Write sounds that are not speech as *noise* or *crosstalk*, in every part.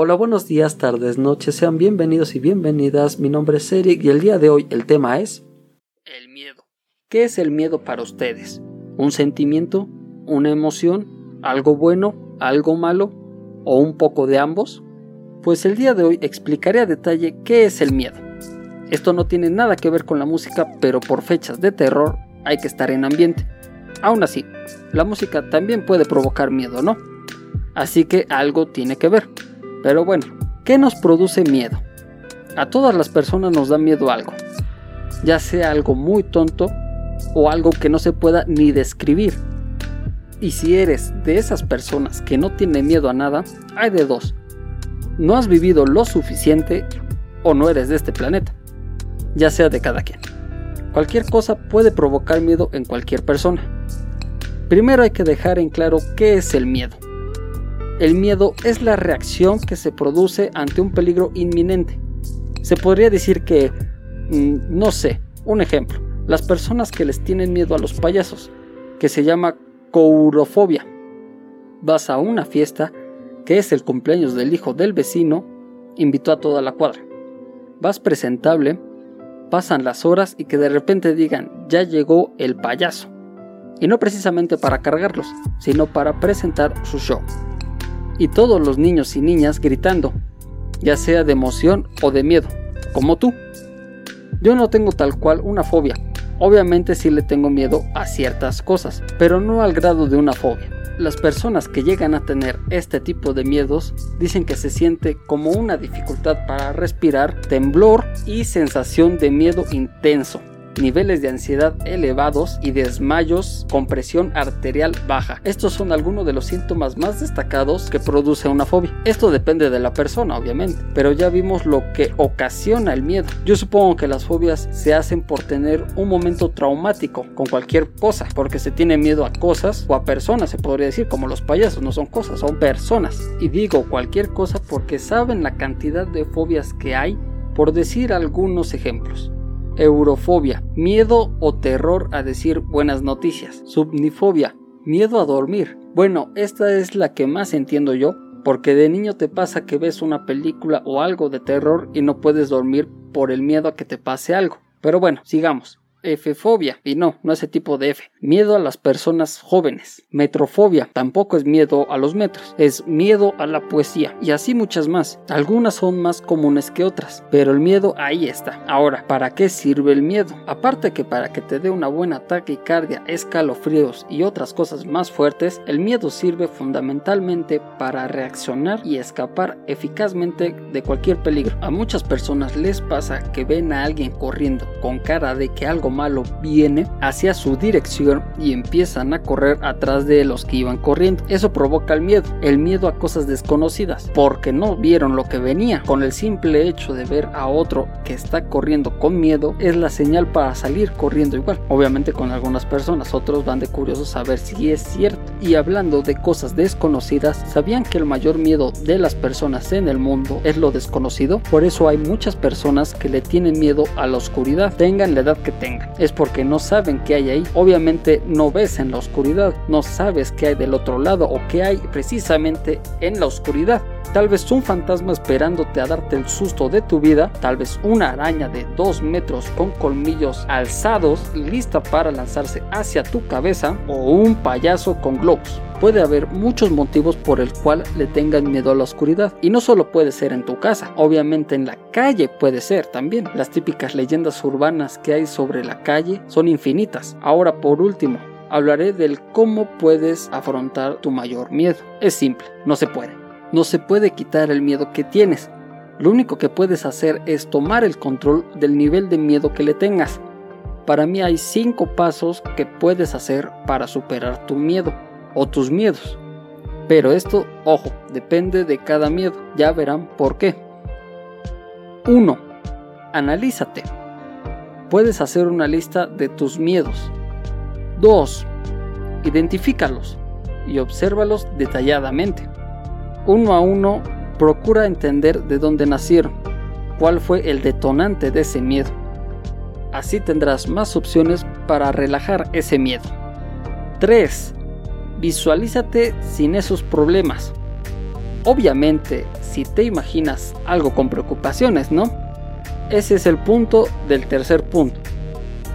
Hola, buenos días, tardes, noches, sean bienvenidos y bienvenidas. Mi nombre es Eric y el día de hoy el tema es el miedo. ¿Qué es el miedo para ustedes? ¿Un sentimiento? ¿Una emoción? ¿Algo bueno? ¿Algo malo? ¿O un poco de ambos? Pues el día de hoy explicaré a detalle qué es el miedo. Esto no tiene nada que ver con la música, pero por fechas de terror hay que estar en ambiente. Aún así, la música también puede provocar miedo, ¿no? Así que algo tiene que ver. Pero bueno, ¿qué nos produce miedo? A todas las personas nos da miedo algo, ya sea algo muy tonto o algo que no se pueda ni describir. Y si eres de esas personas que no tiene miedo a nada, hay de dos. No has vivido lo suficiente o no eres de este planeta, ya sea de cada quien. Cualquier cosa puede provocar miedo en cualquier persona. Primero hay que dejar en claro qué es el miedo. El miedo es la reacción que se produce ante un peligro inminente. Se podría decir que, mm, no sé, un ejemplo, las personas que les tienen miedo a los payasos, que se llama courofobia. Vas a una fiesta, que es el cumpleaños del hijo del vecino, invitó a toda la cuadra. Vas presentable, pasan las horas y que de repente digan, ya llegó el payaso. Y no precisamente para cargarlos, sino para presentar su show y todos los niños y niñas gritando, ya sea de emoción o de miedo, como tú. Yo no tengo tal cual una fobia, obviamente sí le tengo miedo a ciertas cosas, pero no al grado de una fobia. Las personas que llegan a tener este tipo de miedos dicen que se siente como una dificultad para respirar, temblor y sensación de miedo intenso niveles de ansiedad elevados y desmayos con presión arterial baja. Estos son algunos de los síntomas más destacados que produce una fobia. Esto depende de la persona, obviamente, pero ya vimos lo que ocasiona el miedo. Yo supongo que las fobias se hacen por tener un momento traumático con cualquier cosa, porque se tiene miedo a cosas o a personas, se podría decir, como los payasos, no son cosas, son personas. Y digo cualquier cosa porque saben la cantidad de fobias que hay, por decir algunos ejemplos. Eurofobia, miedo o terror a decir buenas noticias. Subnifobia, miedo a dormir. Bueno, esta es la que más entiendo yo, porque de niño te pasa que ves una película o algo de terror y no puedes dormir por el miedo a que te pase algo. Pero bueno, sigamos. F-fobia, y no, no ese tipo de F. Miedo a las personas jóvenes. Metrofobia, tampoco es miedo a los metros, es miedo a la poesía. Y así muchas más. Algunas son más comunes que otras, pero el miedo ahí está. Ahora, ¿para qué sirve el miedo? Aparte que para que te dé una buena taquicardia, escalofríos y otras cosas más fuertes, el miedo sirve fundamentalmente para reaccionar y escapar eficazmente de cualquier peligro. A muchas personas les pasa que ven a alguien corriendo con cara de que algo malo viene hacia su dirección y empiezan a correr atrás de los que iban corriendo. Eso provoca el miedo, el miedo a cosas desconocidas, porque no vieron lo que venía. Con el simple hecho de ver a otro que está corriendo con miedo es la señal para salir corriendo igual. Obviamente con algunas personas, otros van de curiosos a ver si es cierto. Y hablando de cosas desconocidas, ¿sabían que el mayor miedo de las personas en el mundo es lo desconocido? Por eso hay muchas personas que le tienen miedo a la oscuridad, tengan la edad que tengan es porque no saben qué hay ahí. Obviamente no ves en la oscuridad, no sabes qué hay del otro lado o qué hay precisamente en la oscuridad. Tal vez un fantasma esperándote a darte el susto de tu vida, tal vez una araña de 2 metros con colmillos alzados lista para lanzarse hacia tu cabeza o un payaso con globos puede haber muchos motivos por el cual le tengan miedo a la oscuridad. Y no solo puede ser en tu casa, obviamente en la calle puede ser también. Las típicas leyendas urbanas que hay sobre la calle son infinitas. Ahora por último, hablaré del cómo puedes afrontar tu mayor miedo. Es simple, no se puede. No se puede quitar el miedo que tienes. Lo único que puedes hacer es tomar el control del nivel de miedo que le tengas. Para mí hay 5 pasos que puedes hacer para superar tu miedo o tus miedos. Pero esto, ojo, depende de cada miedo. Ya verán por qué. 1. Analízate. Puedes hacer una lista de tus miedos. 2. Identifícalos y obsérvalos detalladamente. Uno a uno, procura entender de dónde nacieron, cuál fue el detonante de ese miedo. Así tendrás más opciones para relajar ese miedo. 3. Visualízate sin esos problemas. Obviamente, si te imaginas algo con preocupaciones, ¿no? Ese es el punto del tercer punto.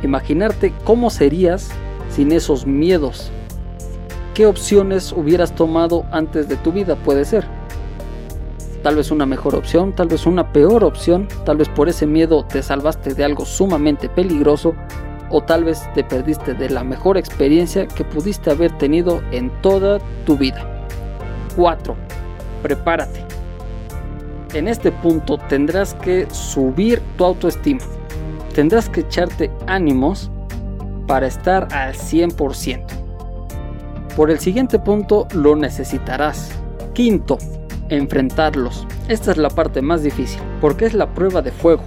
Imaginarte cómo serías sin esos miedos. ¿Qué opciones hubieras tomado antes de tu vida puede ser? Tal vez una mejor opción, tal vez una peor opción, tal vez por ese miedo te salvaste de algo sumamente peligroso o tal vez te perdiste de la mejor experiencia que pudiste haber tenido en toda tu vida. 4. Prepárate. En este punto tendrás que subir tu autoestima. Tendrás que echarte ánimos para estar al 100%. Por el siguiente punto lo necesitarás. Quinto, enfrentarlos. Esta es la parte más difícil, porque es la prueba de fuego.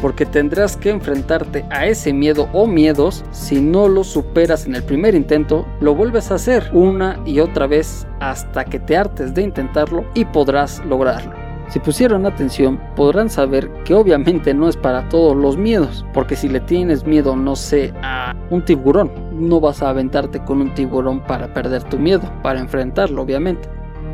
Porque tendrás que enfrentarte a ese miedo o miedos. Si no lo superas en el primer intento, lo vuelves a hacer una y otra vez hasta que te hartes de intentarlo y podrás lograrlo. Si pusieron atención, podrán saber que obviamente no es para todos los miedos, porque si le tienes miedo, no sé, a un tiburón, no vas a aventarte con un tiburón para perder tu miedo, para enfrentarlo, obviamente.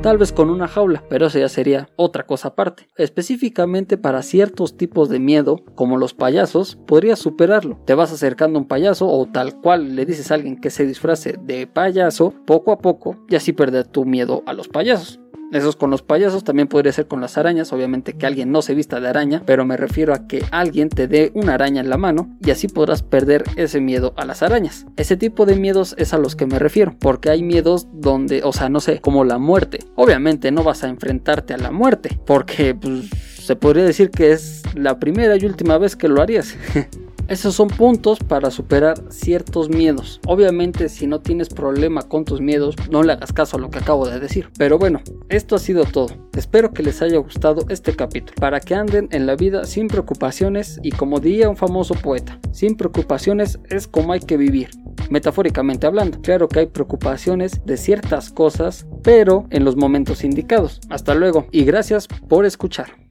Tal vez con una jaula, pero eso ya sería otra cosa aparte. Específicamente para ciertos tipos de miedo, como los payasos, podrías superarlo. Te vas acercando a un payaso o tal cual le dices a alguien que se disfrace de payaso, poco a poco, y así perder tu miedo a los payasos. Eso es con los payasos, también podría ser con las arañas, obviamente que alguien no se vista de araña, pero me refiero a que alguien te dé una araña en la mano y así podrás perder ese miedo a las arañas. Ese tipo de miedos es a los que me refiero, porque hay miedos donde, o sea, no sé, como la muerte. Obviamente no vas a enfrentarte a la muerte, porque pues, se podría decir que es la primera y última vez que lo harías. *laughs* Esos son puntos para superar ciertos miedos. Obviamente si no tienes problema con tus miedos, no le hagas caso a lo que acabo de decir. Pero bueno, esto ha sido todo. Espero que les haya gustado este capítulo, para que anden en la vida sin preocupaciones y como diría un famoso poeta, sin preocupaciones es como hay que vivir. Metafóricamente hablando, claro que hay preocupaciones de ciertas cosas, pero en los momentos indicados. Hasta luego y gracias por escuchar.